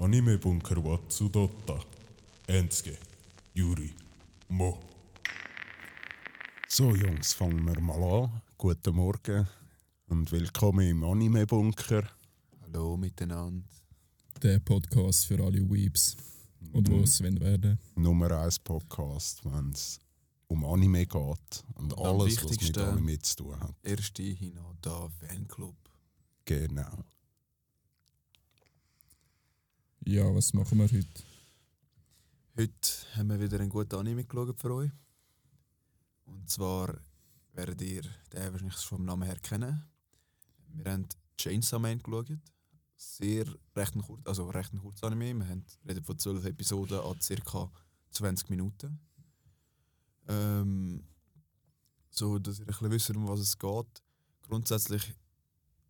Anime Bunker Watsudotta. Enske. Yuri. Mo. So Jungs, fangen wir mal an. Guten Morgen und willkommen im Anime Bunker. Hallo miteinander. Der Podcast für alle Weeps. Und Mhm. wo es wollen werden. Nummer 1 Podcast, wenn es um Anime geht und alles, was mit Anime zu tun hat. Erste Hinata Fanclub. Genau. Ja, was machen wir heute? Heute haben wir wieder einen guten Anime geschaut für euch. Und zwar werdet ihr den wahrscheinlich vom Namen her kennen. Wir haben Chainsaw Man geschaut. Sehr recht ein kurz, also recht ein kurzes Anime. Wir haben, reden von 12 Episoden an ca. 20 Minuten. Ähm, so, dass ihr ein bisschen wisst, um was es geht. Grundsätzlich,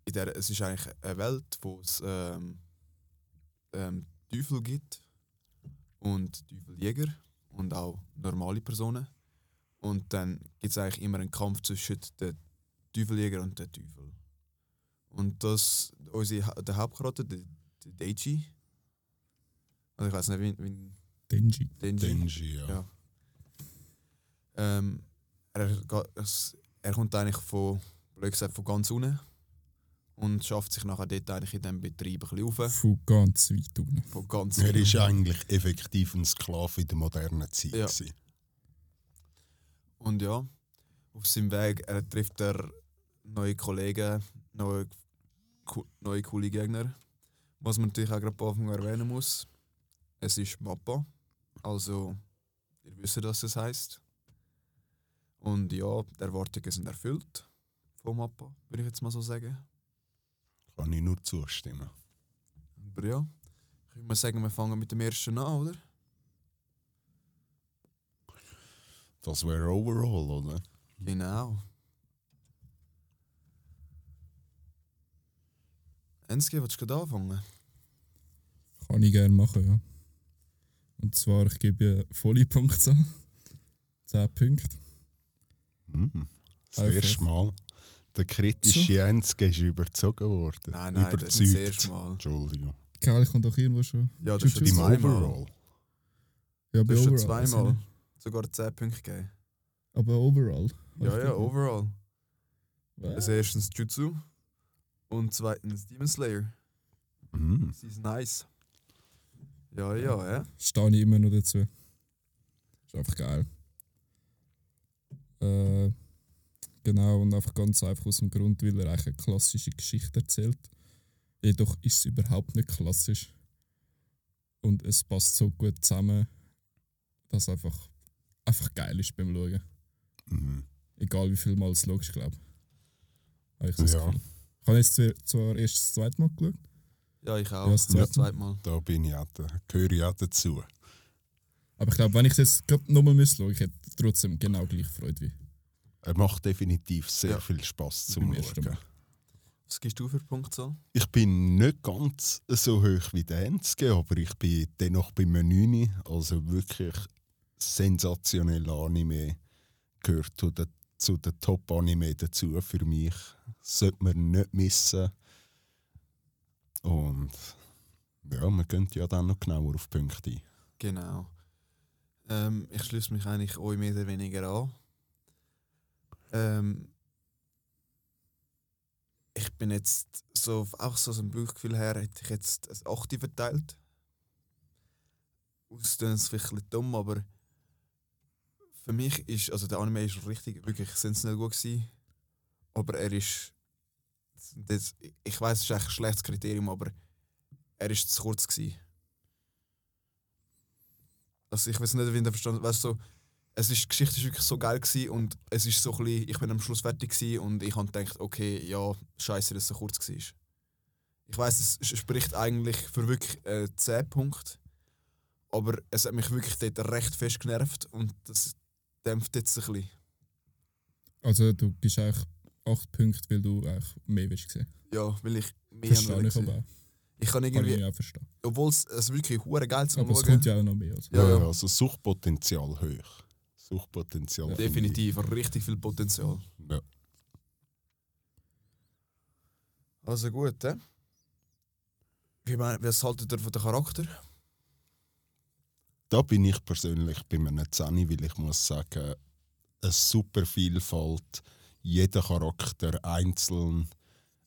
in der, es ist eigentlich eine Welt, wo es ähm, ähm, Teufel gibt und Teufeljäger und auch normale Personen. Und dann gibt es eigentlich immer einen Kampf zwischen den Teufeljäger und den Teufel. Und das, unsere, der Hauptcharakter, der, der Deiji, also ich weiß nicht, wie, wie Denji. Denji, Denji, ja. Ja. ähm, er, er kommt eigentlich von, blöd gesagt, von ganz unten und schafft sich nachher dort eigentlich in diesem Betrieb ein bisschen auf. Von ganz weit unten. Von ganz Er ist eigentlich effektiv ein Sklave in der modernen Zeit. Ja. gewesen. Und ja, auf seinem Weg er trifft er neue Kollegen, neue, neue coole Gegner. Was man natürlich auch gerade am Anfang erwähnen muss, es ist Mappa. Also, ihr wisst, was das heißt. Und ja, die Erwartungen sind erfüllt von Mappa, würde ich jetzt mal so sagen. Kann ich nur zustimmen. Aber ja, ich würde mal sagen, wir fangen mit dem ersten an, oder? Das wäre overall, oder? Genau. Enske, willst du gerade anfangen? Kann ich gerne machen, ja. Und zwar, ich gebe volle Punkte an. 10 Punkte. Mhm. Das erste Mal. Der kritische. Jenske ist überzogen worden. Nein, nein, das ist das erste Mal. Entschuldigung. Ich kann doch irgendwo schon. Ja, das ist schon zweimal. Overall. Ja, Du bei hast schon Overall. also zweimal nicht. sogar 10 Punkte gegeben. Aber Overall. Ja, ja, overall. Was? Also erstens Jutsu und zweitens Demon Slayer. Mhm. Sie ist nice. Ja, ja, ja. Stehe ich immer noch dazu. Ist einfach geil. Äh, genau, und einfach ganz einfach aus dem Grund, weil er eigentlich eine klassische Geschichte erzählt. Jedoch ist es überhaupt nicht klassisch. Und es passt so gut zusammen, dass es einfach, einfach geil ist beim Schauen. Mhm. Egal wie viel Mal es schaust, glaube ich. Ja. Gefühl. Ich habe jetzt zwar- zwar erst das zweite Mal geschaut. Ja, ich auch. Ja, das zweite. zweite Mal. Da bin ich auch, da gehöre ich auch dazu. Aber ich glaube, wenn ich es jetzt gerade nochmal schauen ich hätte trotzdem genau gleich Freude wie Er macht definitiv sehr Ja. viel Spaß zum Schauen. Was gibst du für Punktzahl? Ich bin nicht ganz so hoch wie der Enzke, aber ich bin dennoch bei Menüni. Also wirklich sensationeller Anime. Gehört zu den, zu den Top-Anime dazu für mich. Sollte man nicht missen. Und ja, man könnte ja dann noch genauer auf Punkte ein. Genau. Ähm, ich schließe mich eigentlich euch mehr oder weniger an. Ähm, ich bin jetzt so, auch so aus dem Bauchgefühl her, hätte ich jetzt ein 8 verteilt. Ausdehnen ist vielleicht ein dumm, aber für mich ist, also der Anime ist richtig, wirklich sensationell gut gewesen, aber er ist, das, ich weiß, es ist ein schlechtes Kriterium, aber er ist zu kurz gewesen. Also ich weiß nicht, wie du verstanden weißt so, es ist, die Geschichte ist wirklich so geil gewesen und es ist so ein bisschen, ich bin am Schluss fertig gewesen und ich habe gedacht, okay, ja, scheiße, dass es so kurz war. Ich weiß, es spricht eigentlich für wirklich äh, 10 Punkte, aber es hat mich wirklich dort recht fest genervt und das dämpft jetzt ein bisschen. Also du gibst eigentlich 8 Punkte, weil du eigentlich mehr willst sehen. Ja, weil ich mehr Verstehe ich aber auch. Ich kann Kann irgendwie, ich auch verstehen. obwohl es, es wirklich hure geil zum Aber es Schauen. kommt ja auch noch mehr. Also. Ja, ja. also Suchtpotenzial hoch. Suchtpotenzial. Definitiv, richtig viel Potenzial. Ja. Also gut, hä? Wie mein, was haltet ihr von dem Charakter? Da bin ich persönlich bei einem 10, weil ich muss sagen, eine super Vielfalt, jeder Charakter einzeln,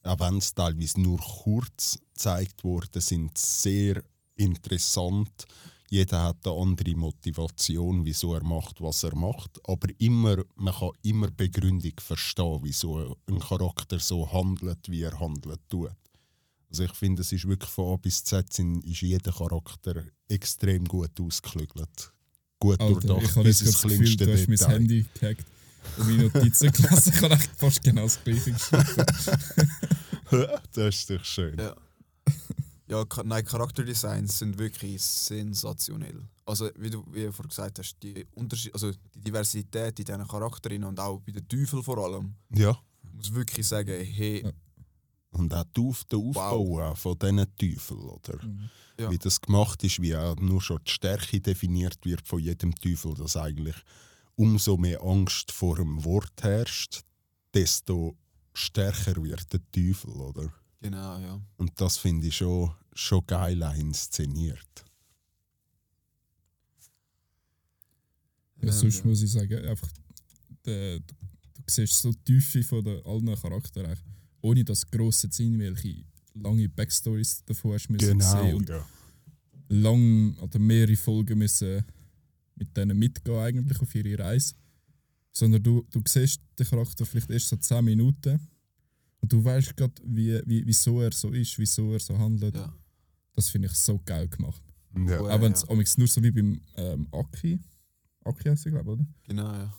auch wenn es teilweise nur kurz gezeigt wurde, sind sehr interessant. Jeder hat eine andere Motivation, wieso er macht, was er macht. Aber immer, man kann immer Begründung verstehen, wieso ein Charakter so handelt, wie er handelt tut. Also ich finde, es ist wirklich von A bis Z sind, ist jeder Charakter extrem gut ausgeklügelt. Gut Alter, durchdacht, ich habe bis jetzt ins das Gefühl, du hast mein. Handy gehackt und meine Notizen gelesen. Ich habe echt fast genau das gleiche geschrieben. das ist doch schön. Ja. Ja, nein, Charakterdesigns sind wirklich sensationell. Also, wie du wie du vorhin gesagt hast, die, Unterschied also die Diversität in diesen Charakterinnen und auch bei den Teufeln vor allem, Ja. ich muss wirklich sagen, hey. Und auch Auf- der Aufbau auch von diesen Teufeln, oder? Ja. Wie das gemacht ist, wie auch nur schon die Stärke definiert wird von jedem Teufel, dass eigentlich umso mehr Angst vor dem Wort herrscht, desto stärker wird der Teufel, oder? Genau, ja. Und das finde ich schon, schon geil inszeniert. Ja, Ähm, sonst ja. muss ich sagen, einfach, der, du, du siehst so die Tiefe von der, allen Charakteren, ohne dass gross jetzt irgendwelche lange Backstories davon hast müssen sehen und ja. lang oder mehrere Folgen müssen mit denen mitgehen eigentlich auf ihre Reise. Sondern du, du siehst den Charakter vielleicht erst so 10 Minuten und du weißt gerade, wie, wie, wieso er so ist, wieso er so handelt. Ja. Das finde ich so geil gemacht. Ja. Auch wenn es ja. amigs nur so wie beim ähm, Aki, Aki heisst er, glaube ich, oder? Genau, ja.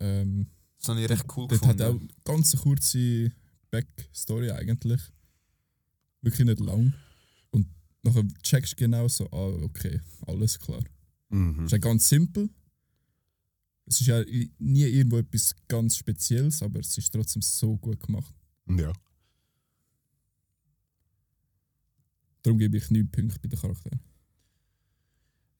Ähm, Das habe ich recht cool Dort hat gefunden. auch ganz eine kurze Backstory eigentlich. Wirklich nicht lang. Und nachher checkst du genau so, ah, okay, alles klar. Mhm. Es ist ja ganz simpel. Es ist ja nie irgendwo etwas ganz Spezielles, aber es ist trotzdem so gut gemacht. ja. Darum gebe ich 9 Punkte bei den Charakteren.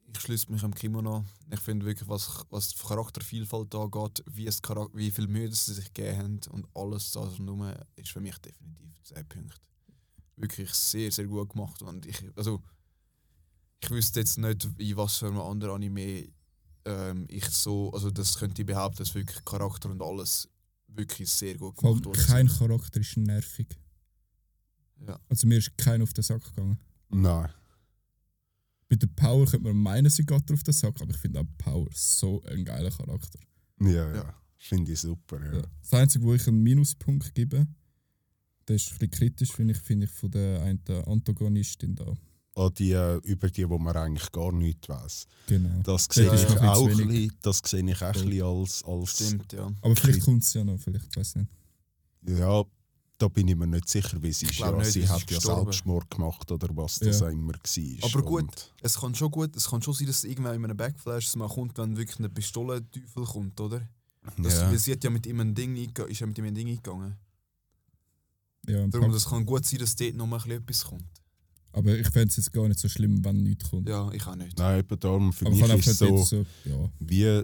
Ich schließe mich am Kimono. Ich finde wirklich, was, was die Charaktervielfalt angeht, wie, es Charak wie viel Mühe sie sich gegeben haben und alles das rum, ist für mich definitiv 10 Punkte. Wirklich sehr, sehr gut gemacht. Und ich, also, ich wüsste jetzt nicht, in was für einem anderen Anime ähm, ich so, also das könnte ich behaupten, dass wirklich Charakter und alles wirklich sehr gut gemacht worden kein sind. Charakter ist nervig. Ja. Also mir ist keiner auf den Sack gegangen. Nein. Bei der Power könnte man meinen, sie geht auf den Sack, aber ich finde auch Power so ein geiler Charakter. Ja, ja. Ja. Finde ich super, ja. Ja. Das Einzige, wo ich einen Minuspunkt gebe, das ist ein bisschen kritisch, finde ich, finde ich von der einen Antagonistin da. An die, äh, über die, wo man eigentlich gar nichts weiß. Genau. Das sehe ist ich ein auch ein bisschen, das sehe ich auch ein bisschen als, als Stimmt, ja. Aber vielleicht kommt es ja noch, vielleicht, weiß nicht. Ja, da bin ich mir nicht sicher, wie sie ist. Ja, nicht, sie hat ja. Selbstmord gemacht oder was das Ja. auch immer war. Aber gut, Und- es kann schon gut, es kann schon sein, dass es irgendwann in einem Backflash man kommt, wenn wirklich eine Pistolenteufel kommt, oder? Das, ja. Sie hat ja mit ihm ein Ding ist ja mit ihm ein Ding eingegangen. Ja, ein Darum, das kann gut sein, dass dort noch mal ein bisschen etwas kommt. Aber ich fände es jetzt gar nicht so schlimm, wenn nichts kommt. Ja, ich auch nicht. Nein, eben darum, für aber ich mich ist es so, so, ja, wie,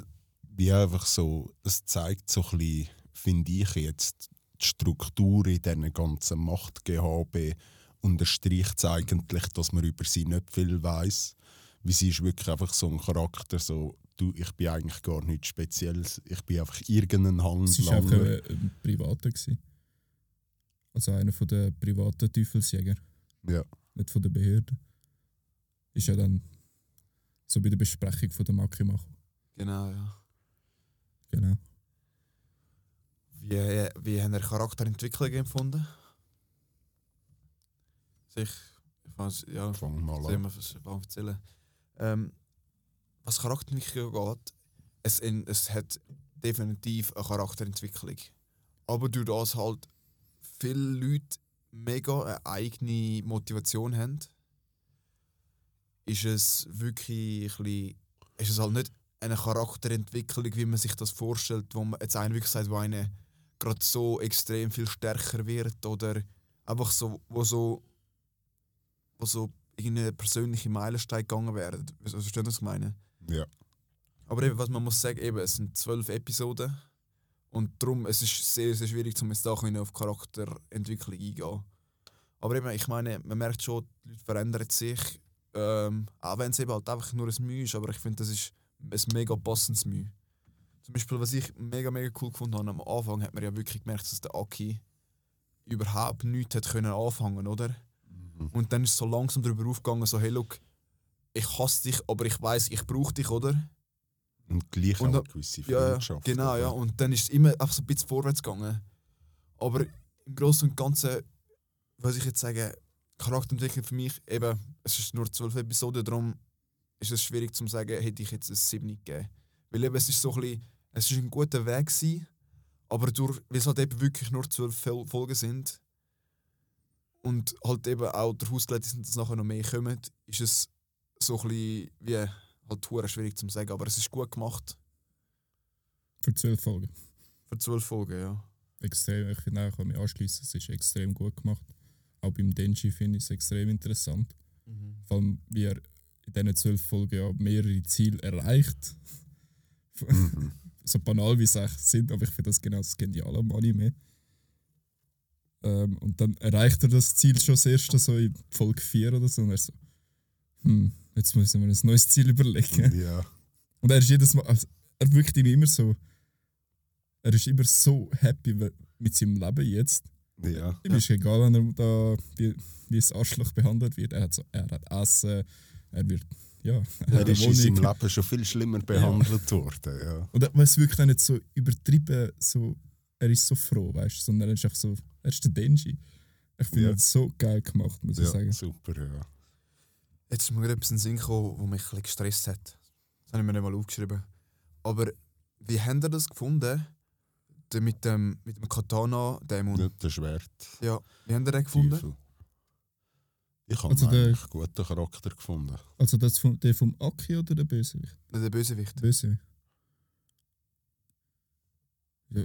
wie einfach so, es zeigt so ein bisschen, finde ich jetzt, die Struktur in diesen ganzen Machtgehabe unterstreicht es eigentlich, dass man über sie nicht viel weiß. Wie sie ist wirklich einfach so ein Charakter, so, du, ich bin eigentlich gar nichts Spezielles, ich bin einfach irgendein es war einfach ein, ein Privater. Gewesen. Also einer von den privaten Teufelsjäger, Ja. Nicht von der Behörde. Ist ja dann so bei der Besprechung von der Makimacho. Genau, ja. Genau. Wie, wie haben ihr Charakterentwicklung empfunden? Sich, ja, Fang mal an. was erzählen. Ähm, was Charakterentwicklung geht, es, in, es hat definitiv eine Charakterentwicklung. Aber durch das halt viele Leute mega eine eigene Motivation haben, ist es wirklich ein bisschen, ist es halt nicht eine Charakterentwicklung, wie man sich das vorstellt, wo man jetzt einer wirklich sagt, wo eine gerade so extrem viel stärker wird oder einfach so, wo so, wo so irgendeine persönliche Meilenstein gegangen werden. Versteht ihr, was ich meine? Ja. Aber eben, was man muss sagen, eben, es sind zwölf Episoden und darum es ist sehr, sehr schwierig, um jetzt da auf Charakterentwicklung eingehen. Aber eben, ich meine, man merkt schon, die Leute verändern sich. Ähm, auch wenn es eben halt einfach nur ein Mühe ist, aber ich finde, das ist ein mega passendes Mühe. Zum Beispiel, was ich mega, mega cool gefunden habe, am Anfang hat man ja wirklich gemerkt, dass der Aki überhaupt nichts hat können anfangen, oder? Und dann ist es so langsam darüber aufgegangen, so, hey, look, ich hasse dich, aber ich weiß, ich brauche dich, oder? Und gleich Und auch gewisse Ja, Freundschaft. genau, ja. Und dann ist es immer einfach so ein bisschen vorwärts gegangen. Aber im Großen und Ganzen, was ich jetzt sage, Charakterentwicklung für mich, eben, es ist nur zwölf Episoden, darum ist es schwierig zu sagen, hätte ich jetzt ein 7 gegeben. Weil eben, es ist so ein bisschen, es ist ein guter Weg gewesen, aber durch, weil es halt eben wirklich nur zwölf Folgen sind und halt eben auch der Ausgelegt sind, dass nachher noch mehr kommen, ist es so ein bisschen wie halt hure schwierig zu sagen, aber es ist gut gemacht Für zwölf Folgen. für zwölf Folgen, ja. Extrem, ich finde auch, ich kann mich anschließen, es ist extrem gut gemacht. Auch beim Denji finde ich es extrem interessant. Vor allem, wie er in diesen zwölf Folgen ja mehrere Ziele erreicht. Mhm. so banal wie sie echt sind, aber ich finde das genau das Geniale am Anime. Ähm, und dann erreicht er das Ziel schon das erste so in Folge 4 oder so. Und er so, hm, jetzt müssen wir ein neues Ziel überlegen. Ja. Und er ist jedes Mal, also er wirkt ihm immer so, er ist immer so happy mit seinem Leben jetzt. ja. Ihm ist egal, wenn er da wie, wie ein Arschloch behandelt wird. Er hat, so, er hat Essen, er wird, ja, er Er ist in seinem. Leben schon viel schlimmer behandelt worden. Ja. Und er- es wirkt auch nicht so übertrieben, so, er ist so froh, weißt du, sondern er ist einfach so, er ist der Denji. Ich finde Ja. das so geil gemacht, muss ich ja, sagen. super, ja. Jetzt ist mir gerade etwas in den Sinn gekommen, was mich ein bisschen gestresst hat. Das habe ich mir nicht mal aufgeschrieben. Aber wie habt ihr das gefunden? Der mit dem, mit dem Katana-Dämon. Ja. Nicht der Schwert. wie habt ihr den gefunden? Teufel. Ich habe Also einen guten Charakter gefunden. Also das vom, der vom Aki oder der Bösewicht? Der Bösewicht. Bösewicht. Ja,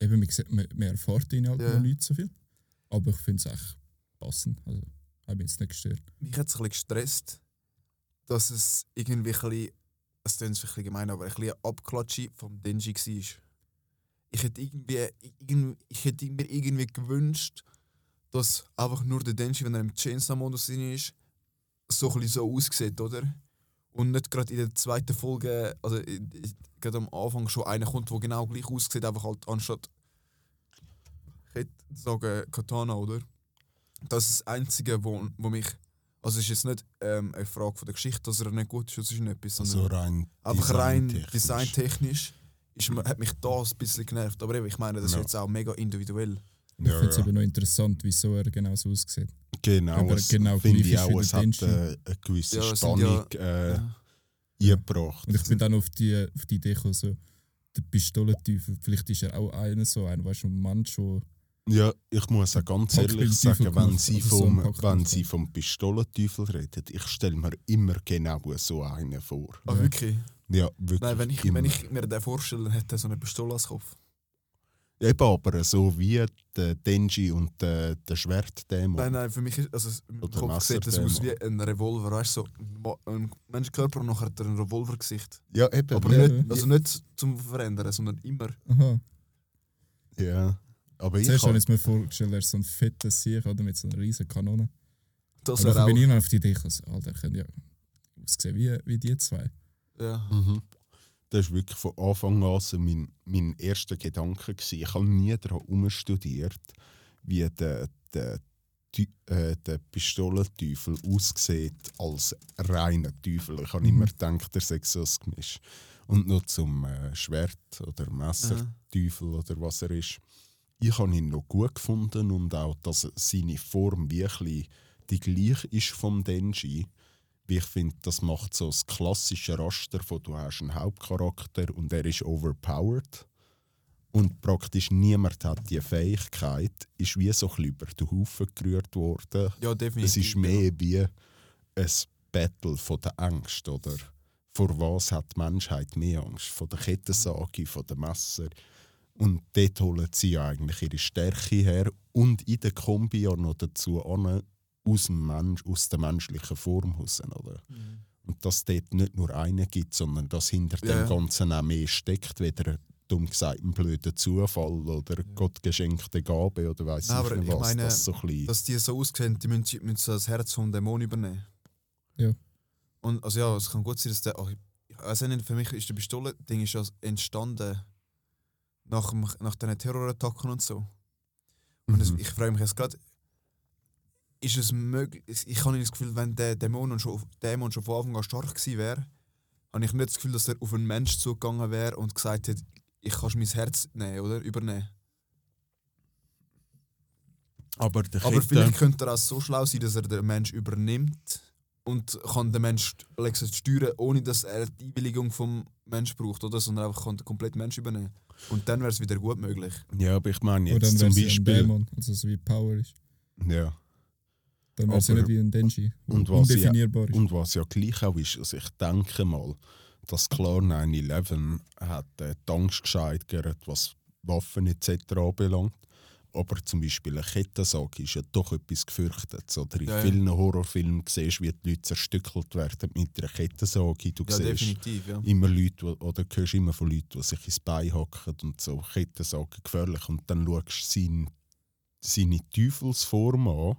eben, man, sieht, man, man erfährt ihn halt Ja. noch nicht so viel. Aber ich finde es echt passend. Also, habe mich jetzt nicht gestört. Mich hat es ein bisschen gestresst, dass es irgendwie ein bisschen, es klingt ein bisschen gemein, aber ein bisschen Abklatsche vom Denji war. Ich hätte irgendwie, ich hätte mir irgendwie gewünscht, dass einfach nur der Denji, wenn er im Chainsaw-Modus ist, so ein so aussieht, oder? Und nicht gerade in der zweiten Folge, also gerade am Anfang schon einer kommt, der genau gleich aussieht, einfach halt anstatt, ich hätte sagen Katana, oder? Das ist das Einzige, wo, wo mich. Also es ist jetzt nicht ähm, eine Frage von der Geschichte, dass er nicht gut ist, das ist nicht etwas, sondern So rein einfach rein designtechnisch. ist, mir- hat mich das ein bisschen genervt. Aber eben, ich meine, das ist Ja. jetzt auch mega individuell. Und ich Ja, finde es ja. eben noch interessant, wieso er genau so aussieht. Genau, Aber es genau finde ich auch, es hat äh, eine gewisse Ja, Spannung ja- äh, Ja. eingebracht. Und ich bin dann auf die, auf die Idee gekommen, so, der Pistolenteufel, vielleicht ist er auch einer so, ein, weißt du, ein Mann schon. Ja, ich muss auch ganz ehrlich sagen, wenn sie, so vom, wenn sie vom Pistolenteufel reden, ich stelle mir immer genau so einen vor. Ah, Ja. wirklich? Ja, wirklich. Nein, wenn ich, immer. wenn ich mir den vorstelle, dann hätte er so eine Pistole als Kopf. Eben, aber so wie der Denji und der, der Schwertdämon. Nein, nein, für mich ist also, im Kopf sieht das aus wie ein Revolver, weißt du? So ein Menschenkörper und nachher hat er ein Revolvergesicht. Ja, eben. Aber Ja, nicht, also nicht zum Verändern, sondern immer. Aha. Ja. Aber ich Zuerst habe ich mir vorgestellt, er ist so ein fetter Sieg oder mit so einer riesen Kanone. Das wäre auch. bin ich noch auf die Idee gekommen, Alter, können ja aussehen wie, wie die zwei. Ja. Mhm. Das war wirklich von Anfang an so mein, mein erster Gedanke. Gewesen. Ich habe nie daran umstudiert, wie der, der, äh, der Pistolenteufel aussieht als reiner Teufel. Ich habe Mhm. immer gedacht, der sei so ein Gemisch. Und noch zum äh, Schwert oder Messerteufel oder was er ist. Ich habe ihn noch gut gefunden und auch, dass seine Form wirklich die gleiche ist vom Denji. Wie ich finde, das macht so das klassische Raster von du hast einen Hauptcharakter und er ist overpowered. Und praktisch niemand hat die Fähigkeit, ist wie so ein über den Haufen gerührt worden. ja, definitiv. Es ist mehr wie ein Battle von der Angst, oder? Vor was hat die Menschheit mehr Angst? Von der Kettensage, von dem Messer. Und dort holen sie ja eigentlich ihre Stärke her und in der Kombi ja noch dazu an, aus, dem Mensch, aus der menschlichen Form raus, oder? Und dass dort nicht nur einen gibt, sondern dass hinter Ja, ja. dem Ganzen auch mehr steckt, weder dumm gesagt ein blöder Zufall oder Gott geschenkte Gabe oder weiß ich aber nicht ich was. meine, das so ein bisschen, Dass die so aussehen, die müssen, müssen das Herz vom Dämon übernehmen. Ja. Und also ja, es kann gut sein, dass der. ach, ich ich weiß nicht, für mich ist der Pistole-Ding ist ja entstanden nach, dem, nach diesen Terrorattacken und so. Und Mhm. ich frage mich jetzt gerade, ist es möglich, ich habe nicht das Gefühl, wenn der Dämon schon, Dämon schon von Anfang an stark gewesen wäre, habe ich nicht das Gefühl, dass er auf einen Mensch zugegangen wäre und gesagt hat, ich kann mein Herz nehmen oder übernehmen. aber Aber vielleicht könnte er auch so schlau sein, dass er den Mensch übernimmt und kann den Mensch Alexis steuern, ohne dass er die Einwilligung vom Mensch braucht, oder? Sondern einfach kann den kompletten Mensch übernehmen. Und dann wäre es wieder gut möglich. Ja, aber ich meine jetzt dann zum es ein Beispiel. Dämon, also so wie Power ist. Ja. Dann wäre es ja nicht wie ein Denji, und was ja- undefinierbar ist. Und was ja gleich auch ist, also ich denke mal, dass klar 9-11 hat äh, die Angst gesteigert, was Waffen etc. anbelangt. Aber zum Beispiel eine Kettensage ist ja doch etwas Gefürchtetes. Oder in Ja, ja. vielen Horrorfilmen siehst du, wie die Leute zerstückelt werden mit einer Kettensage. Du Ja, siehst definitiv, ja. immer Leute, oder hörst immer von Leuten, die sich ins Bein hacken und so Kettensage gefährlich. Und dann schaust du seine, seine Teufelsform an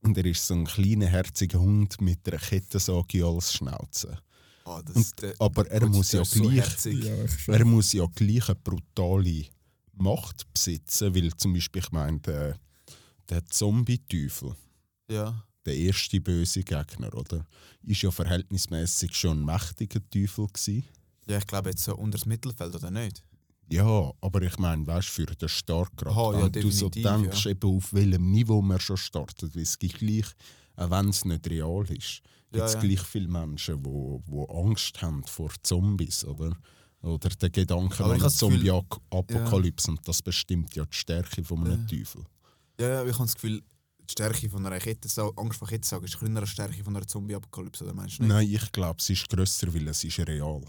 und er ist so ein kleiner, herziger Hund mit einer Kettensage als Schnauze. Ah, das, Und- der, aber er muss ja so gleich-. Ja. Er muss ja gleich eine brutale Macht besitzen, weil zum Beispiel, ich meine, der, der Zombie-Teufel, Ja. der erste böse Gegner, oder? Ist ja verhältnismäßig schon ein mächtiger Teufel gewesen. ja, ich glaube jetzt so unter das Mittelfeld, oder nicht? Ja, aber ich meine, weißt du, für den Start gerade, Aha, ja, wenn du so denkst, ja. eben auf welchem Niveau man schon startet, weil es gibt gleich, auch wenn es nicht real ist, gibt es ja. gleich viele Menschen, die wo, wo Angst haben vor Zombies, oder? Oder der Gedanke an Zombie-Apokalypse und das bestimmt ja die Stärke von einem Ja. Teufel. Ja, ja, ich habe das Gefühl, die Stärke von einer Kettensage, Angst vor Kettensage ist kleiner als die Stärke von einer Zombie-Apokalypse, oder meinst du nicht? Nein, ich glaube, es ist grösser, weil es ist real.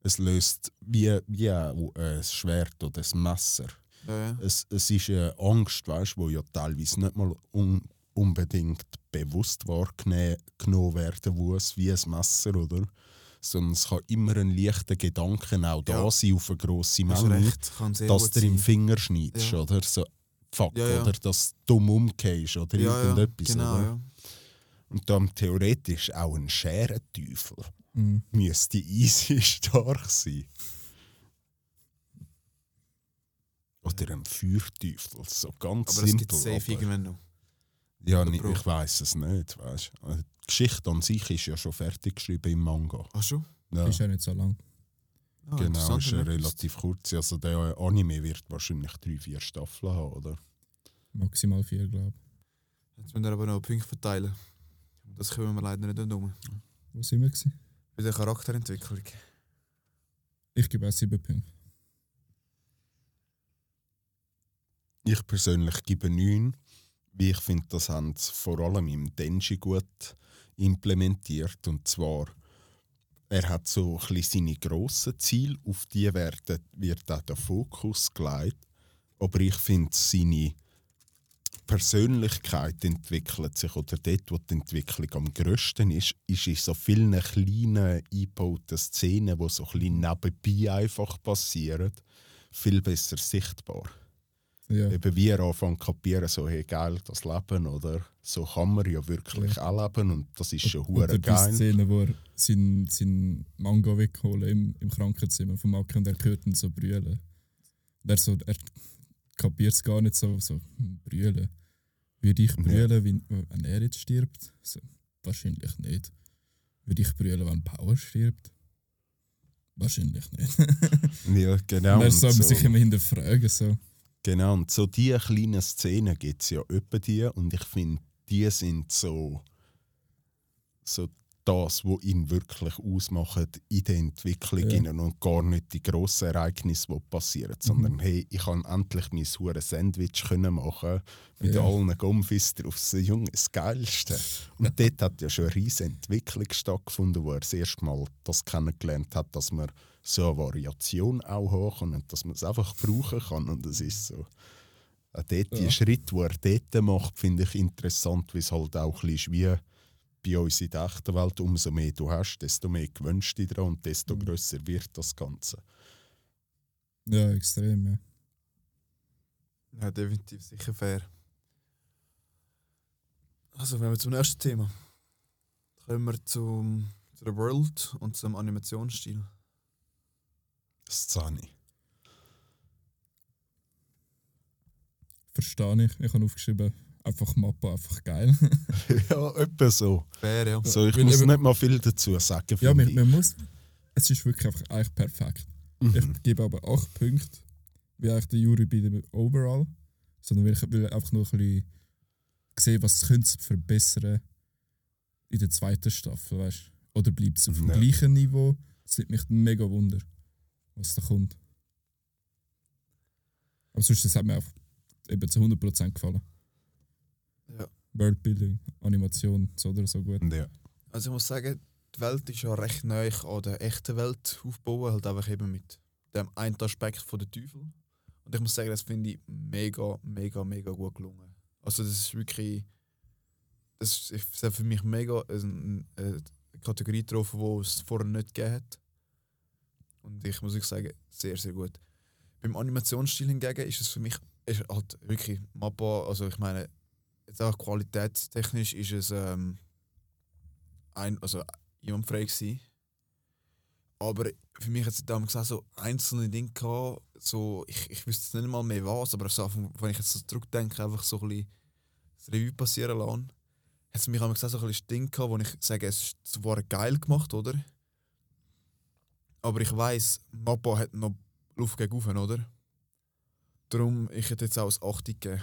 Es löst wie, wie auch ein Schwert oder ein Messer. Ja, ja. es, es ist eine Angst, weißt, wo ja teilweise nicht mal un, unbedingt bewusst wahrgenommen werden muss, wie ein Messer, oder? Sondern es kann immer ein leichter Gedanke auch da Ja. sein auf eine grosse Menge, sehr dass du im. Finger schneidest, Ja. oder? So, fuck, Ja, ja. oder dass du dumm umgehst oder ja, ja, irgendetwas, genau, oder? ja. Und dann theoretisch auch ein Scherenteufel Mhm. müsste easy stark sein. Oder ein Feuerteufel, so ganz Aber es simpel. gibt safe aber- irgendwann noch. Ja, nicht, ich weiß es nicht. Weißt. Äh, Die Geschichte an sich ist ja schon fertig geschrieben im Manga. Ach schon? Ja, Ist ja nicht so lang. Ah, genau, ist ja relativ kurz. Also der Anime wird wahrscheinlich drei, vier Staffeln haben, oder? Maximal vier, glaube ich. Jetzt müssen wir aber noch Punkte verteilen. Das können wir leider nicht um. Wo sind wir? Gewesen? Bei der Charakterentwicklung. Ich gebe auch sieben Punkte. Ich persönlich gebe neun, wie ich finde, das haben sie vor allem im Denji gut implementiert. Und zwar, er hat so ein bisschen seine grossen Ziele, auf die werden, wird auch der Fokus gelegt. Aber ich finde, seine Persönlichkeit entwickelt sich, oder dort, wo die Entwicklung am grössten ist, ist in so vielen kleinen eingebauten Szenen, die so ein bisschen nebenbei einfach passieren, viel besser sichtbar Ja, eben wie er anfängt zu kapieren, so hey, geil, das Leben, oder? So kann man ja wirklich auch leben und das ist schon hure die geil. Szene, wo er seinen sein Manga wegholen im, im Krankenzimmer vom Aki und er hört ihn so brüllen. Und er, so, er kapiert es gar nicht so, so hm, brüllen. Würde ich brüllen, wenn, wenn er jetzt stirbt? So, wahrscheinlich nicht. Würde ich brüllen, wenn Power stirbt? Wahrscheinlich nicht. Ja, genau. und er soll man so, sich immer hinterfragen. So. Genau. Und so diese kleinen Szenen gibt es ja öppe die und ich finde, die sind so, so das, was ihn wirklich ausmacht in der Entwicklung Ja. und gar nicht die grossen Ereignisse, die passieren, sondern hey, ich kann endlich mein hure Sandwich können machen mit Ja. allen Gumpfis drauf. So, Junge, das Geilste. Und dort hat ja schon eine riesige Entwicklung stattgefunden, wo er das erste Mal das kennengelernt hat, dass man so eine Variation auch haben kann und dass man es einfach brauchen kann. Und das ist so. Auch dort, Die Ja. Schritte, die er dort macht, finde ich interessant, weil es halt auch ein bisschen ist wie bei uns in der echten Welt, umso mehr du hast, desto mehr gewünscht dich dran und desto grösser wird das Ganze. Ja, extrem, ja. Ja, definitiv, sicher fair. Also, wenn wir zum nächsten Thema. Kommen wir zum, zu der World und zum Animationsstil. Szene. Verstehe ich. Ich habe aufgeschrieben, einfach Mappa, einfach geil. ja, etwa so. Fair, ja. So, ich Weil muss eben- nicht mal viel dazu sagen. ja, man, ich. man muss. Es ist wirklich einfach eigentlich perfekt. Mhm. Ich gebe aber 8 Punkte, wie eigentlich der Jury bei dem Overall. Sondern weil ich will einfach nur ein bisschen sehen, was könnte es verbessern in der zweiten Staffel, weißt Oder bleibt es auf dem Ja. gleichen Niveau? Es nimmt mich mega Wunder, was da kommt. Aber sonst, das hat mir auch eben zu 100% gefallen. Worldbuilding, Animation, so oder so gut. Ja. Also, ich muss sagen, die Welt ist ja recht neu an der echten Welt aufgebaut, halt einfach eben mit dem einen Aspekt von der Teufel. Und ich muss sagen, das finde ich mega, mega, mega gut gelungen. Also, das ist wirklich. Das ist für mich mega eine, eine Kategorie getroffen, die es vorher nicht gegeben hat. Und ich muss wirklich sagen, sehr, sehr gut. Beim Animationsstil hingegen ist es für mich ist halt wirklich Mappa, also ich meine, jetzt auch qualitätstechnisch ist es ähm, ein, also jemand frei gewesen. Aber für mich hat es damals auch so einzelne Dinge gehabt, so, ich, ich wüsste nicht mal mehr was, aber so, wenn ich jetzt so zurückdenke, einfach so ein bisschen das Revue passieren lassen, hat es mich auch so ein bisschen Ding gehabt, wo ich sage, es ist zwar geil gemacht, oder? Aber ich weiss, Mappa hat noch Luft gegen oder? Darum, ich hätte jetzt auch als 8 gegeben.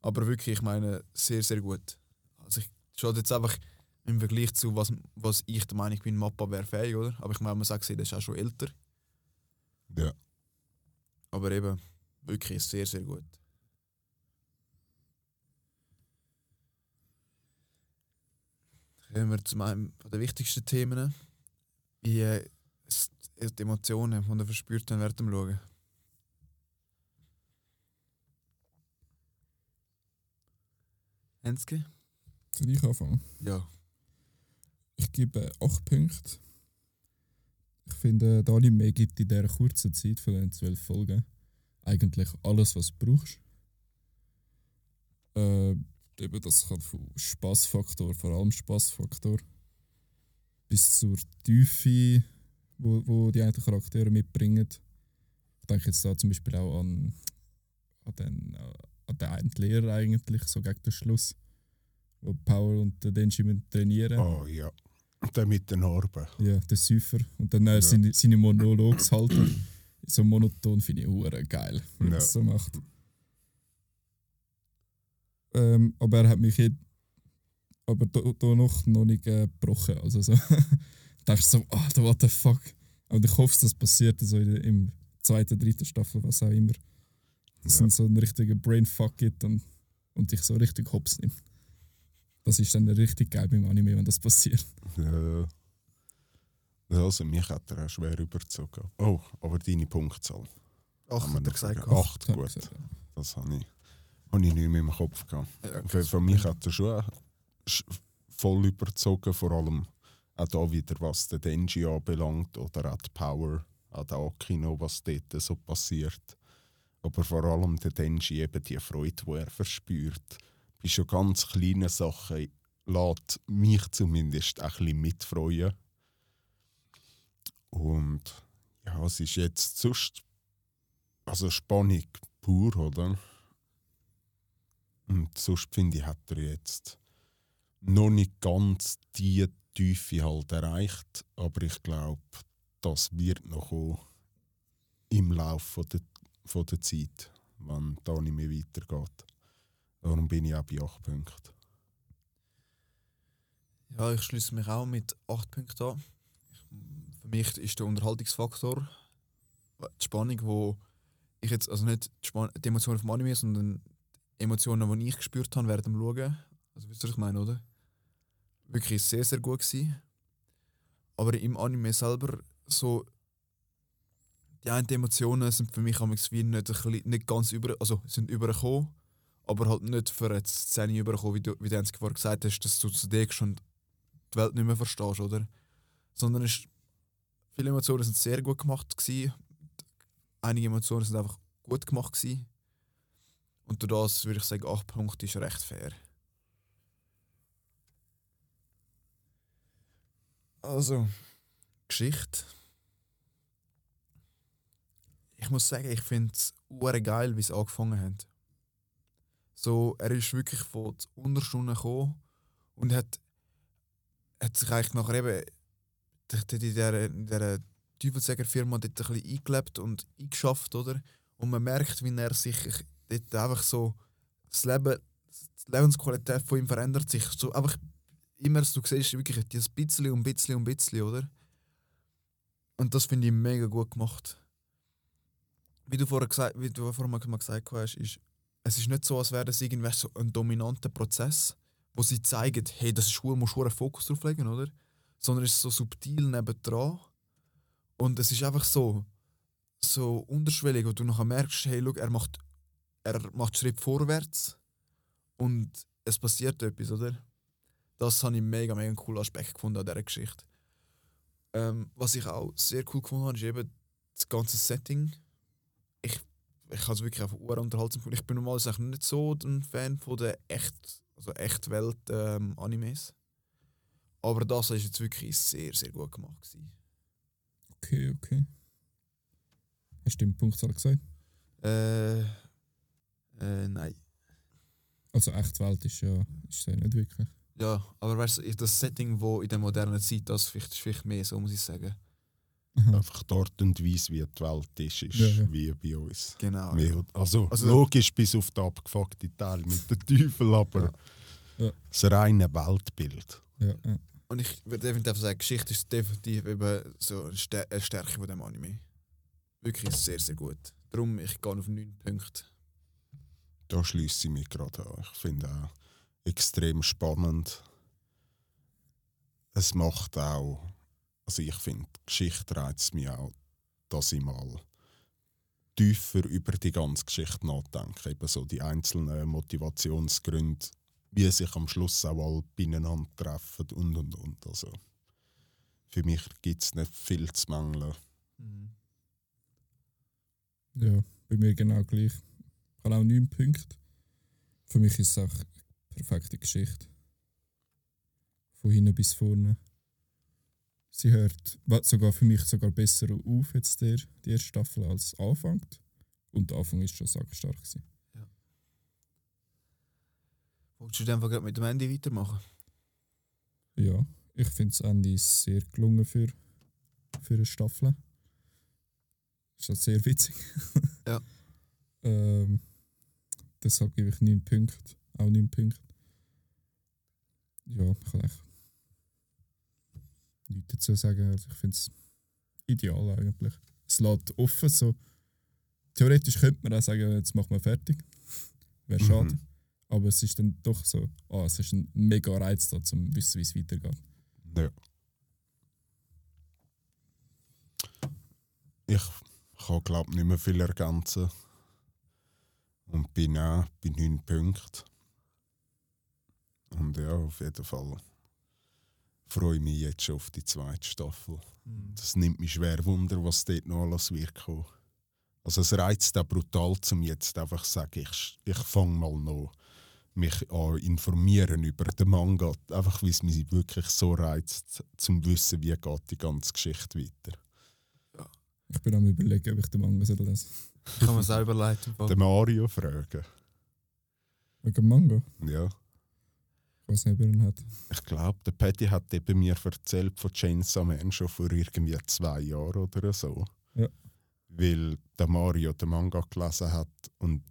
Aber wirklich, ich meine, sehr, sehr gut. Also ich schaue jetzt einfach im Vergleich zu, was, was ich der Meinung bin, Mappa wäre fähig, oder? Aber ich meine, man sagt, das ist auch schon älter. Ja. Aber eben, wirklich sehr, sehr gut. Kommen wir zu einem der wichtigsten Themen. Wie äh, die Emotionen, die ihr verspürt habt während dem Schauen. Henske? Soll ich anfangen? Ja. Ich gebe 8 Punkte. Ich finde, der Anime gibt in dieser kurzen Zeit von den 12 Folgen eigentlich alles, was du brauchst. Äh, eben das kann von Spaßfaktor, vor allem Spaßfaktor, bis zur Tiefe, wo, wo die einzelnen Charaktere mitbringen. Ich denke jetzt da zum Beispiel auch an, an, den, äh, an den einen Lehrer eigentlich, so gegen den Schluss, wo Power und der Denji trainieren Oh ja. Der mit den Narben. ja, der Säufer. Und dann äh, Ja. seine, seine Monologs halten. So monoton finde ich hure geil, er Ja. das so macht. Ähm, aber er hat mich jetzt aber da, noch, noch nicht äh, gebrochen. Also so. da dachte ich so, Alter, what the fuck. Und ich hoffe, das passiert so in, der- im zweiten, dritten Staffel, was auch immer. Das Ja. sind so ein richtiger Brainfuck gibt und, und dich so richtig hops nimmt. Das ist dann richtig geil beim Anime, wenn das passiert. Ja. Also, mich hat er auch schwer überzogen. Oh, aber deine Punktzahl. Ach, Haben wir hat er gesagt. Acht, gut. gesagt, ja. Das habe ich, habe ich nicht mehr im Kopf gehabt. Ja, Für, für mich hat er schon sch- voll überzogen, vor allem auch da wieder, was den Denji anbelangt oder auch die Power, auch der Akino, was dort so passiert. Aber vor allem der Denji, eben die Freude, die er verspürt, bei schon ganz kleinen Sachen lässt mich zumindest ein bisschen mitfreuen. Und ja, es ist jetzt sonst also Spannung pur, oder? Und sonst finde ich, hat er jetzt noch nicht ganz die Tiefe halt erreicht. Aber ich glaube, das wird noch kommen im Laufe der, von der Zeit, wenn da nicht mehr weitergeht. Darum bin ich auch bei 8 Punkten. Ja, ich schließe mich auch mit 8 Punkten an. Ich, für mich ist der Unterhaltungsfaktor die Spannung, wo ich jetzt, also nicht die, Span die Emotionen vom Anime, sondern die Emotionen, die ich gespürt habe während dem Schauen. Also wisst ihr, was ich meine, oder? Wirklich sehr, sehr gut gewesen. Aber im Anime selber so die einen Emotionen sind für mich am wie nicht, bisschen, nicht ganz über, also sind übergekommen, aber halt nicht für eine Szene übergekommen, wie du, wie du vorher gesagt hast, dass du zu dir schon die Welt nicht mehr verstehst, oder? Sondern es, viele Emotionen sind sehr gut gemacht gewesen. einige Emotionen sind einfach gut gemacht gewesen. Und durch das würde ich sagen, 8 Punkte ist recht fair. Also, Geschichte. Ich muss sagen, ich finde es geil, wie sie angefangen haben. So, er ist wirklich von der Unterstunde gekommen und hat, hat sich eigentlich nachher eben in dieser, dieser Teufelsjäger-Firma dort ein bisschen eingelebt und eingeschafft, oder? Und man merkt, wie er sich dort einfach so das Leben, die Lebensqualität von ihm verändert sich. So einfach immer, du siehst wirklich dieses bisschen und bisschen und bisschen, oder? Und das finde ich mega gut gemacht. Wie du vorher gesagt, wie du vorher mal gesagt hast, ist, es ist nicht so, als wäre das irgendwie so ein dominanter Prozess, wo sie zeigen, hey, das ist Schule, musst du einen Fokus drauf legen, oder? Sondern es ist so subtil nebendran. Und es ist einfach so, so unterschwellig, wo du nachher merkst, hey, look, er macht, er macht Schritt vorwärts und es passiert etwas, oder? Das habe ich mega, mega coolen Aspekt gefunden an dieser Geschichte. Ähm, was ich auch sehr cool gefunden habe, ist eben das ganze Setting. Ich, habe es wirklich auf Uhr unterhalten Ich bin normalerweise nicht so ein Fan von der echt, also Echtwelt-Animes. Ähm, Aber das war jetzt wirklich sehr, sehr gut gemacht. Gewesen. Okay, okay. Hast du den Punktzahl gesagt? Äh, äh, nein. Also Echtwelt ist ja, ist ja nicht wirklich. Ja, aber weißt du, das Setting, wo in der modernen Zeit, das vielleicht, ist vielleicht mehr so, muss ich sagen. Mhm. Einfach die Art und Weise, wie die Welt ist, ist Ja, ja. wie bei uns. Genau. Mehr, also, Also- logisch bis auf den abgefuckten Teil mit dem Teufel, aber Ja. Ja. das reine Weltbild. Ja, ja. Und ich würde definitiv sagen, Geschichte ist definitiv eben so eine Stärke von dem Anime. Wirklich sehr, sehr gut. Darum, ich gehe auf 9 Punkte. Da schließe ich mich gerade an. Ich finde auch extrem spannend. Es macht auch, also ich finde, Geschichte reizt mich auch, dass ich mal tiefer über die ganze Geschichte nachdenke. Eben so die einzelnen Motivationsgründe, wie sich am Schluss auch alle beieinander treffen und und und. Also für mich gibt es nicht viel zu mängeln. Ja, bei mir genau gleich. Ich habe auch 9 Punkte. Für mich ist es auch eine perfekte Geschichte. Von hinten bis vorne. Sie hört sogar für mich sogar besser auf jetzt der, die erste Staffel als anfängt. Und der Anfang ist schon sackstark gewesen. Wolltest du einfach gerade mit dem Ende weitermachen? Ja, ich finde das Ende sehr gelungen für, für eine Staffel. Ist halt sehr witzig. Ja. ähm, deshalb gebe ich 9 Punkte. Auch 9 Punkte. Ja, ich kann echt nichts dazu sagen. Also ich finde es ideal eigentlich. Es lässt offen. So. Theoretisch könnte man auch sagen, jetzt machen wir fertig. Wäre schade. Mhm. Aber es ist dann doch so, ah, es ist ein mega Reiz da, um zu wissen, wie es weitergeht. Ja. Ich kann glaube nicht mehr viel ergänzen. Und bin auch bei 9 Punkten. Und ja, auf jeden Fall freue ich mich jetzt schon auf die zweite Staffel. Das nimmt mich schwer Wunder, was dort noch alles wird kommen. Also es reizt auch brutal, zum jetzt einfach zu sagen, ich, ich fange mal noch mich an informieren über den Manga. Einfach weil es mich wirklich so reizt, zum wissen, wie geht die ganze Geschichte weiter. Ich bin am überlegen, ob ich den Manga soll lesen Ich kann mir selber leiten. Den Mario fragen. Wegen dem Manga? Ja. Ob er hat. Ich glaube, der Patty hat eben mir erzählt von Chainsaw Man schon vor irgendwie zwei Jahren oder so. Ja. Weil der Mario den Manga gelesen hat und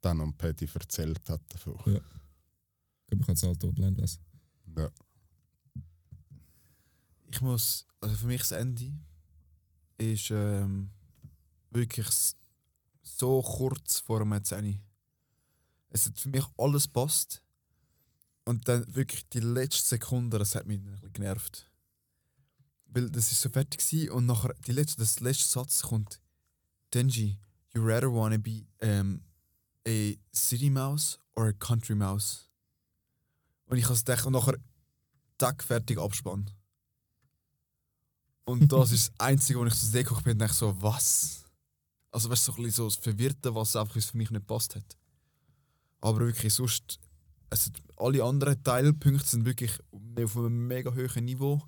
dann am Patty erzählt hat davon. Ja. Ich glaube, ich kann es halt online lesen. Ja. Ich muss, also für mich das Ende ist ähm, wirklich so kurz vor dem 10. Es hat für mich alles passt. Und dann wirklich die letzte Sekunde, das hat mich ein bisschen genervt. Weil das ist so fertig gewesen und nachher die letzte, das letzte Satz kommt Denji, you rather wanna be um, a city mouse or a country mouse? Und ich habe gedacht, und nachher Tag fertig abspannen. Und das ist das Einzige, wo ich so geguckt bin und dachte so, was? Also weißt du, so ein bisschen so das Verwirrte, was einfach für mich nicht passt hat. Aber wirklich sonst, also alle anderen Teilpunkte sind wirklich auf einem mega hohen Niveau,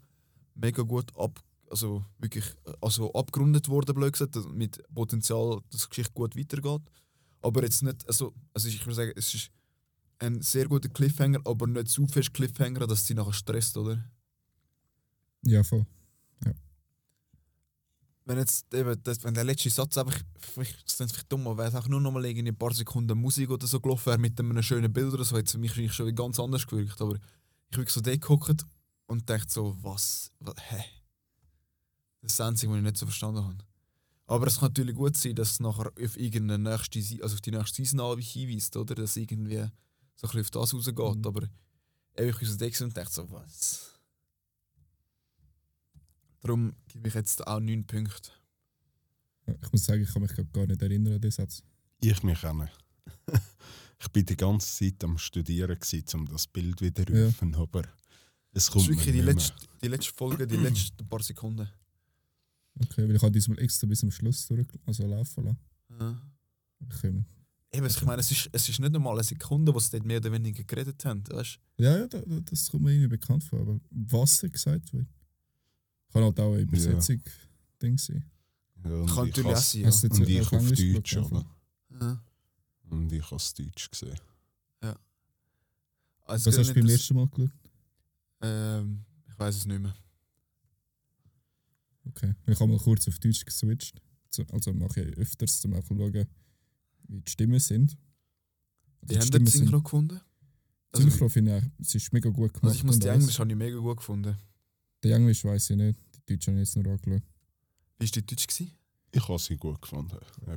mega gut ab, also wirklich also abgerundet worden, blöd gesagt, mit Potenzial, dass die Geschichte gut weitergeht. Aber jetzt nicht, also, also ich würde sagen, es ist ein sehr guter Cliffhanger, aber nicht zu fest Cliffhanger, dass sie nachher stresst, oder? Ja, voll. Wenn jetzt eben das, wenn der letzte Satz einfach, vielleicht, das ist vielleicht dumm, aber wäre es auch nur noch mal irgendwie ein paar Sekunden Musik oder so gelaufen wäre mit einem schönen Bild oder so, hätte es für mich schon ganz anders gewirkt. Aber ich wirklich so da geguckt und dachte so, was, was hä? Das ist das Einzige, was ich nicht so verstanden habe. Aber es kann natürlich gut sein, dass es nachher auf irgendeine nächste, also auf die nächste Season hinweist, oder? Dass irgendwie so ein bisschen auf das rausgeht. Mhm. Aber ich war so da und dachte so, was? Darum gebe ich jetzt auch 9 Punkte. Ja, Ich muss sagen, ich kann mich gar nicht erinnern an den Satz. Ich mich auch nicht. ich bin die ganze Zeit am Studieren, gewesen, um das Bild wieder Ja. zu rufen, aber es Das kommt ist mir wirklich die nicht mehr. letzte, die letzte Folge, die letzten paar Sekunden. Okay, weil ich habe diesmal extra bis zum Schluss durch, also laufen lassen. Ja. Eben, ich meine, es ist, es ist nicht einmal eine Sekunde, wo sie dort mehr oder weniger geredet haben. Weißt? Ja, ja, da, da, das kommt mir irgendwie bekannt vor, aber was er gesagt wird. Kann halt auch eine Übersetzung Ding sein. Ja, und Kann ich natürlich auch sein. Ja. Jetzt Und ich auf Deutsch, oder? Ja. Und ich habe es Deutsch gesehen. Also, Was hast du beim das- ersten Mal geschaut? Ähm, ich weiß es nicht mehr. Okay. Ich habe mal kurz auf Deutsch geswitcht. Also mache ich öfters, um auch zu schauen, wie die Stimmen sind. Die haben den Synchro gefunden? Also, Synchro finde ich, es ist mega gut gemacht. also ich muss und die. Englisch habe ich mega gut gefunden. Die Englisch weiß ich nicht, die Deutsch habe ich jetzt nur angeschaut. Wie war die Deutsch? Gewesen? Ich habe sie gut gefunden.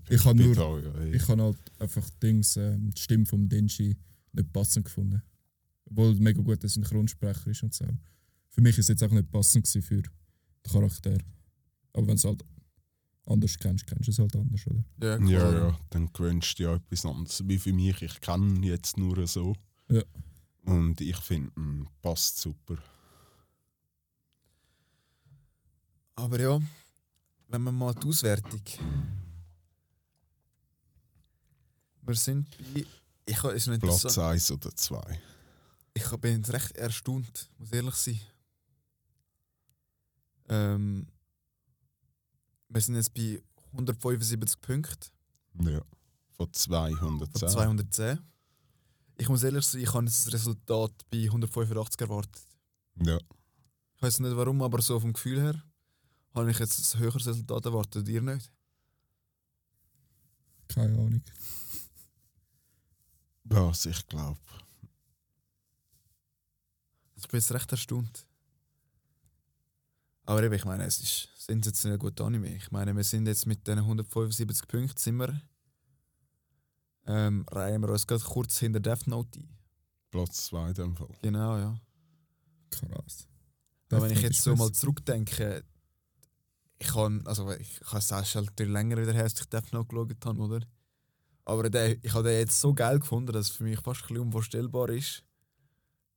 Ich habe bin nur- da, ja, ey. Ich habe halt einfach Dings, ähm, die Stimme vom Denji nicht passend gefunden. Obwohl er mega guter Synchronsprecher ist und so. Für mich ist es jetzt auch nicht passend für den Charakter. Aber wenn du es halt anders kennst, kennst du es halt anders, oder? Ja, Ja, klar. ja, dann gewünscht du ja etwas anderes. Wie für mich, ich kenne ihn jetzt nur so. Ja. Und ich finde, passt super. Aber ja, wenn man mal die Auswertung. Wir sind bei. Ich habe es noch Platz interessant. 1 oder 2. Ich bin jetzt recht erstaunt, muss ehrlich sein. Ähm, wir sind jetzt bei 175 Punkten Ja. Von 210. von 210. Ich muss ehrlich sein, ich habe jetzt das Resultat bei 185 erwartet. Ja. Ich weiß nicht warum, aber so vom Gefühl her habe ich jetzt ein höheres Resultat erwartet. Ihr nicht? Keine Ahnung. Was ich glaube. Ich bin jetzt recht erstaunt. Aber eben, ich meine, es ist sensationell gut Anime. Ich meine, wir sind jetzt mit diesen 175 Punkten sind wir, ähm, reihen wir uns gerade kurz hinter Death Note ein. Platz 2 in dem Fall. Genau, ja. Krass. Aber wenn ich jetzt so mal zurückdenke, ich kann, also ich kann es schon natürlich länger wieder her, als ich Death Note geschaut habe, oder? Aber der, ich habe den jetzt so geil gefunden, dass es für mich fast ein bisschen unvorstellbar ist,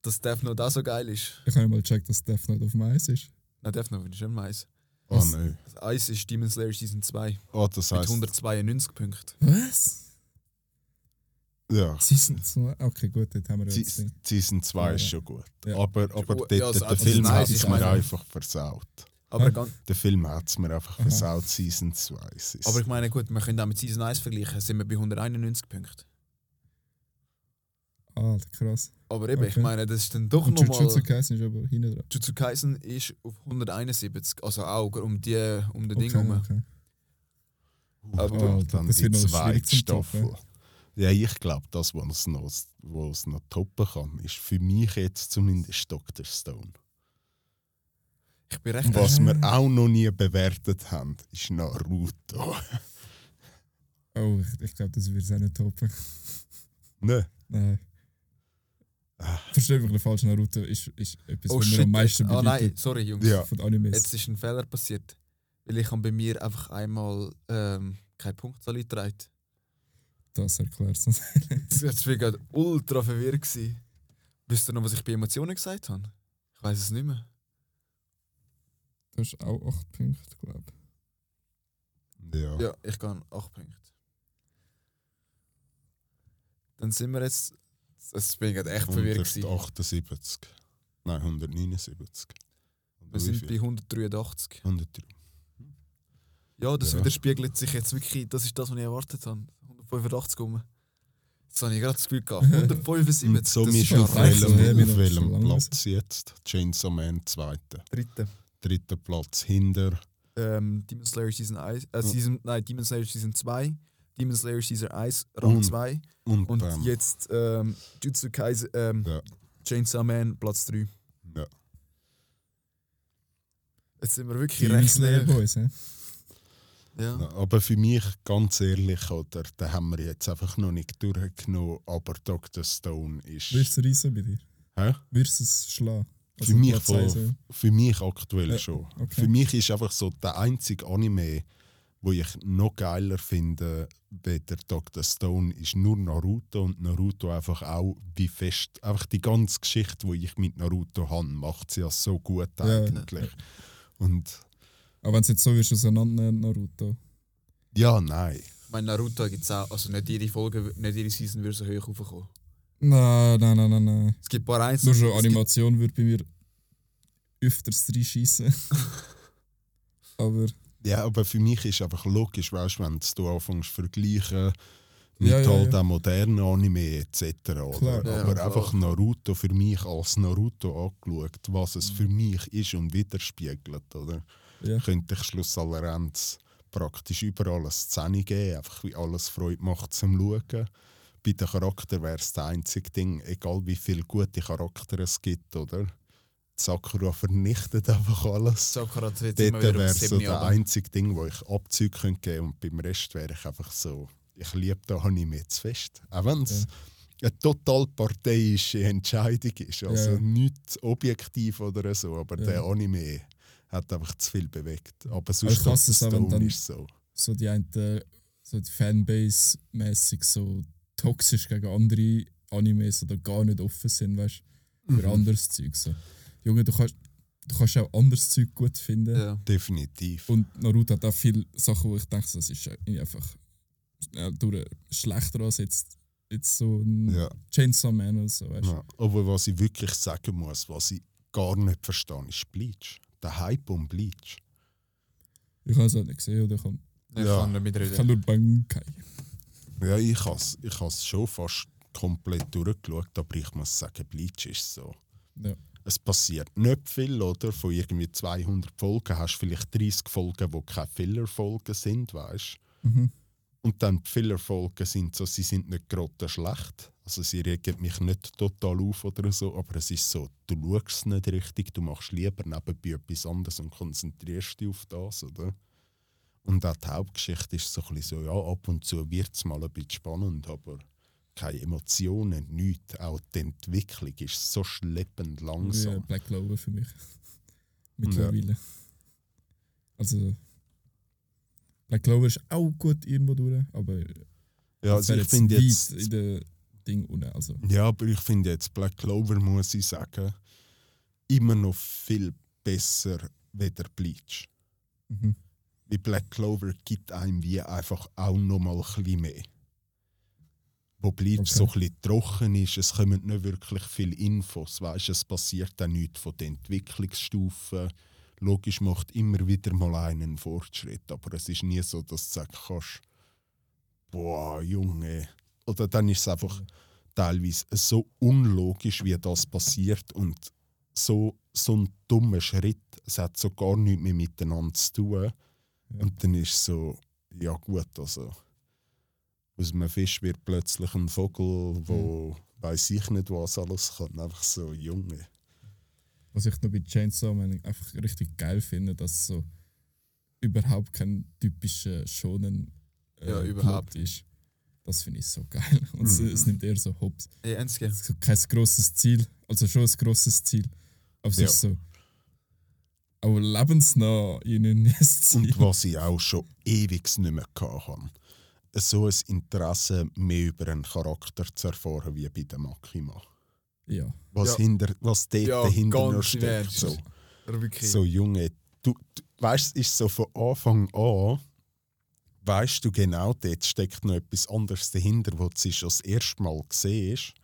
dass Death Note auch so geil ist. Ich habe mal gecheckt, dass Death Note auf dem Eis ist. Nein, Death Note ist nicht meins. Ah, Was? nein. Das Eis ist Demon Slayer Season 2 Ah, das mit heisst. 192 Punkten. Was? Ja. Season 2? Okay, gut, dort haben wir jetzt. Se- Season 2 Ja, ist schon gut. Ja. Aber, aber Ja, dort, also- der also Film hat es mir einfach- einfach versaut. Aber, Ja. ganz, Der Film hat es mir einfach versaut, Season 2. Es ist- aber ich meine, gut, wir können auch mit Season 1 vergleichen, sind wir bei 191 Punkten. Ah, krass. Aber eben, ich Okay. meine, das ist dann doch nochmal. Jujutsu Kaisen ist aber hinten dran. Jujutsu Kaisen ist auf 171, also auch um, die, um den Ding Okay, herum. okay. aber oh, dann das die zweite Staffel. Toppen. Ja, ich glaube, das, was es noch, was noch toppen kann, ist für mich jetzt zumindest Dr. Stone. Ich bin recht Was wir auch noch nie bewertet haben, ist Naruto. Oh, ich, ich glaube, das wird es auch nicht toppen. ne? Nein. Ah. Verstehe mich nicht falsch, Naruto ist, ist etwas, Oh was mir am meisten ah nein, bedeutet sorry Jungs. Ja. von Animes. Jetzt ist ein Fehler passiert. Weil ich habe bei mir einfach einmal ähm, keine Punktzahl eingetragen. Das erklärt es. Jetzt war ich gerade ultra verwirrt. Gewesen. Wisst ihr noch, was ich bei Emotionen gesagt habe? Ich weiß es nicht mehr. Du hast auch 8 Punkte, glaube ich. Ja. Ja, ich gehe 8 Punkte. Dann sind wir jetzt. Das bin ich gerade echt verwirrt. gewesen. 178. Nein, 179. Oder Wir sind bei 183. 103. Ja, das Ja. widerspiegelt sich jetzt wirklich. Das ist das, was ich erwartet habe. 185 rum. Jetzt habe ich gerade das Gefühl gehabt. 175. Und so das ist ja auf welchem, auf welchem Platz jetzt? Chainsaw Man zweiter. dritte. Dritter Platz hinter. Ähm, Demon Slayer Season 1. Äh, Ja. Season, nein, Demon Slayer Season 2. Demon Slayer Season 1, Rang Und- 2. Und, Und Bam. jetzt ähm, Jutsu Kaisen, ähm, Ja. Chainsaw Man, Platz 3. Ja. Jetzt sind wir wirklich Die recht Slayer. Boys, hä? Ja. Ja, aber für mich, ganz ehrlich, oder, den haben wir jetzt einfach noch nicht durchgenommen. Aber Dr. Stone ist. Wirst du reisen bei dir? Hä? Wirst du es schlagen? Also Für mich, ja. für mich aktuell Ja, schon. okay. Für mich ist einfach so der einzige Anime, wo ich noch geiler finde, wie der Dr. Stone, ist nur Naruto und Naruto einfach auch wie fest. Einfach die ganze Geschichte, die ich mit Naruto habe, macht sie ja so gut Ja. eigentlich. Und Aber wenn es jetzt so wirst, auseinandernehmen, Naruto. ja, nein. Ich meine, Naruto gibt es auch, also nicht jede Folge, nicht jede Season würde so hoch raufkommen. Nein, nein, nein, nein, nein. Es gibt ein paar Einzelne. Nur schon gibt- Animation würde bei mir öfters reinschießen. Aber Ja, aber für mich ist einfach logisch, weißt, wenn du anfängst zu vergleichen mit Ja, ja, all ja. den modernen Anime etc. Oder? Klar. Ja, aber einfach Naruto für mich als Naruto angeschaut, was es Mhm. für mich ist und widerspiegelt. Oder? ja, Könnte ich schlussallerends praktisch überall eine Szene geben, einfach wie alles Freude macht zum Schauen. Bei den Charakter wäre es das einzige Ding, egal wie viele gute Charaktere es gibt, oder? Sakura vernichtet einfach alles. Sakura tritt Dort wäre so 7 der Jahre. einzige Ding, wo ich Abzüge könnte geben und beim Rest wäre ich einfach so, ich liebe da Anime zu fest. Auch wenn es eine total parteiische Entscheidung ist, also Ja. nicht objektiv oder so, aber Ja. der Anime hat einfach zu viel bewegt. Aber sonst ich hasse es auch, wenn Stone dann- ist so. so die einen, so die Fanbase-mäßig so toxisch gegen andere Animes oder gar nicht offen sind, weißt du, für Mhm. anderes Zeug. So. Junge, du kannst, du kannst auch anderes Zeug gut finden. Ja. Definitiv. Und Naruto hat auch viele Sachen, wo ich denke, das ist einfach ja, durch schlechter als jetzt, jetzt so ein ja. Chainsaw Man oder so, weißt du. Ja. Aber was ich wirklich sagen muss, was ich gar nicht verstehe, ist Bleach. Der Hype um Bleach. Ich habe es halt nicht gesehen oder ich Ich Ja. kann nicht ich mitreden. habe nur Bankai. Ja, ich habe es ich has schon fast komplett durchgeschaut, aber ich muss sagen, Bleach ist so. Ja. Es passiert nicht viel, oder? Von irgendwie 200 Folgen hast du vielleicht 30 Folgen, die keine Filler-Folgen sind, weißt Mhm. Und dann die Filler-Folgen sind so, sie sind nicht gerade schlecht. Also sie regen mich nicht total auf oder so, aber es ist so, du schaust nicht richtig, du machst lieber nebenbei etwas anderes und konzentrierst dich auf das, oder? Und auch die Hauptgeschichte ist so ein bisschen so, ja, ab und zu wird es mal ein bisschen spannend, aber keine Emotionen, nichts. Auch die Entwicklung ist so schleppend langsam. Black Clover für mich. Mittlerweile. Also Black Clover ist auch gut irgendwo durch, aber Ja, also ich finde jetzt, in der Ding unten. Also, Ja, aber ich finde jetzt Black Clover, muss ich sagen, immer noch viel besser wie der Bleach. mhm. Wie Black Clover gibt einem wie einfach auch noch mal ein mehr. Wo Bleach Okay. so ein bisschen trocken ist, es kommen nicht wirklich viele Infos, weißt, es passiert dann nichts von den Entwicklungsstufen. Logisch macht immer wieder mal einen Fortschritt, aber es ist nie so, dass du sagen kannst, boah, Junge. Oder dann ist es einfach teilweise so unlogisch, wie das passiert und so, so ein dummer Schritt. Es hat so gar nichts mehr miteinander zu tun. Ja. Und dann ist so, ja gut, also aus einem Fisch wird plötzlich ein Vogel, wo weiß ich nicht was alles kann. Einfach so, Junge. Was ich noch bei Chainsaw Man einfach richtig geil finde, dass es so überhaupt kein typischer Shonen äh, Ja, überhaupt. Plot ist. Das finde ich so geil. Und es, Mhm. es nimmt eher so Hops. Es ist kein grosses Ziel, also schon ein grosses Ziel. Aber es Ja. ist so. Aber lebensnah ihnen ist. Und was ich auch schon ewig nicht mehr hatte. So ein Interesse mehr über einen Charakter zu erfahren wie bei der Makima. Ja. Was, Ja. hinter, was dort Ja, dahinter noch steckt. So. So Junge, du, du weißt, ist so von Anfang an, weißt du genau, dort steckt noch etwas anderes dahinter, wo sie schon das erste Mal gesehen ist.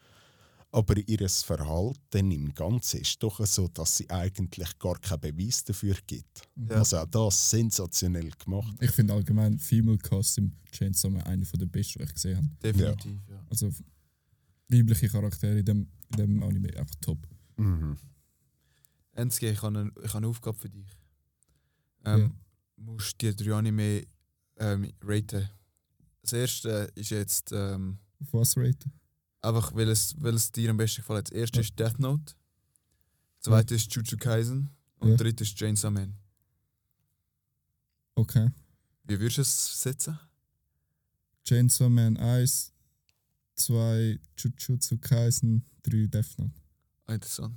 Aber ihr Verhalten im Ganzen ist doch so, dass sie eigentlich gar keinen Beweis dafür gibt. Ja. Also auch das sensationell gemacht. Ich finde allgemein Female Cast im Chainsaw Man einer der besten, die ich gesehen habe. Definitiv, ja. Also weibliche Charaktere in dem, in dem Anime einfach top. Mhm. Enzke, ich habe eine, ich habe eine Aufgabe für dich. Ähm, musst die drei Anime ähm, raten. Das erste ist jetzt ähm, Auf was raten? Einfach, weil es, weil es dir am besten gefallen hat. Das erste ist Death Note. Das zweite ist Jujutsu Kaisen. Und Ja. dritte ist Chainsaw Man. Okay. Wie würdest du es setzen? Chainsaw Man 1, 2 Jujutsu Kaisen, 3 Death Note. Ah, interessant.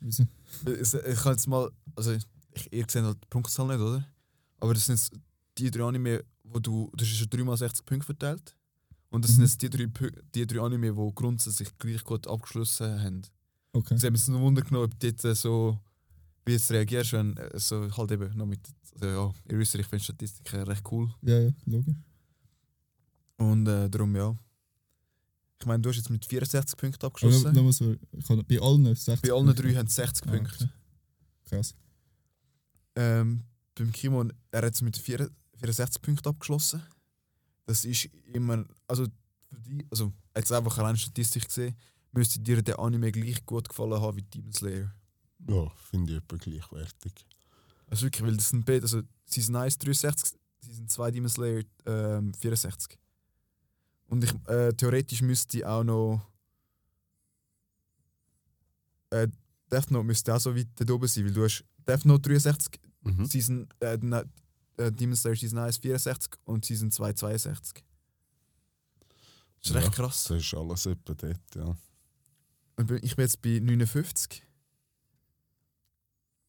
Wieso? Es- Ich kann jetzt mal, also ich, ihr seht halt die Punktzahl nicht, oder? Aber das sind die drei Anime, wo du, das ist schon 3 mal 60 Punkte verteilt. Und das sind Mhm. jetzt die drei, die drei Anime, die grundsätzlich gleich gut abgeschlossen haben. Okay. Sie haben es nur Wunder genommen, ob du jetzt äh, so, wie jetzt reagierst, wenn äh, so halt eben noch mit, also ja, ihr wisst, ja, ich finde Statistiken recht cool. Ja, ja, logisch. Und äh, darum ja. Ich meine, du hast jetzt mit 64 Punkten abgeschlossen. nochmal so, ich habe bei allen 60 Bei allen Punkte. drei haben sie 60 Ah, Punkte. okay. Krass. Ähm, beim Kimon, er hat es mit 4 64 Punkten abgeschlossen. Das ist immer, also für die, also jetzt einfach rein Statistik gesehen, müsste dir der Anime gleich gut gefallen haben wie Demon Slayer. Ja, finde ich etwa gleichwertig. Also wirklich, weil das sind beide, also Season 1 63, Season 2 Demon Slayer ähm, 64. Und ich, äh, theoretisch müsste auch noch äh, Death Note müsste auch so weit da oben sein, weil du hast Death Note 63, Mhm. Season, äh, äh, Demon Slayer Season 1 64 und Season 2 62. Das ist Ja. recht krass. Das ist alles etwa dort, ja. Und ich bin jetzt bei 59.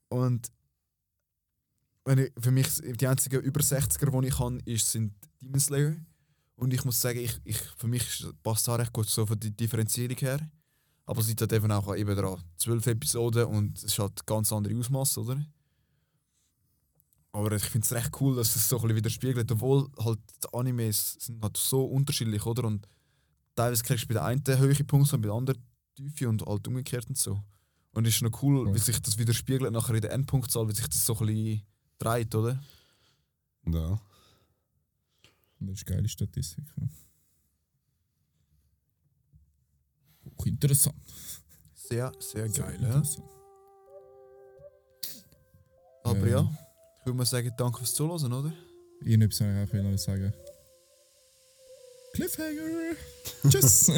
Und wenn ich, für mich die einzigen über 60er, die ich kann, ist, sind Demon Slayer. Und ich muss sagen, ich, ich, für mich passt auch recht gut so von der Differenzierung her. Aber es liegt halt eben auch eben daran. Zwölf Episoden und es halt ganz andere Ausmaß, oder? Aber ich finde es recht cool, dass es so ein bisschen widerspiegelt, obwohl halt die Animes sind halt so unterschiedlich, oder? Und teilweise kriegst du bei der einen höhere Punkte und bei der anderen tiefe und halt umgekehrt und so. Und es ist noch cool, Ja. wie sich das widerspiegelt nachher in der Endpunktzahl, wie sich das so ein bisschen dreht, oder? ja. Das ist geile Statistik. Ja. Auch interessant. Sehr, sehr Sehr geil, ja. interessant. Aber Ja. Würde mal sagen, danke fürs Zuhören, oder? Ich auch noch sagen. Cliffhanger! Tschüss!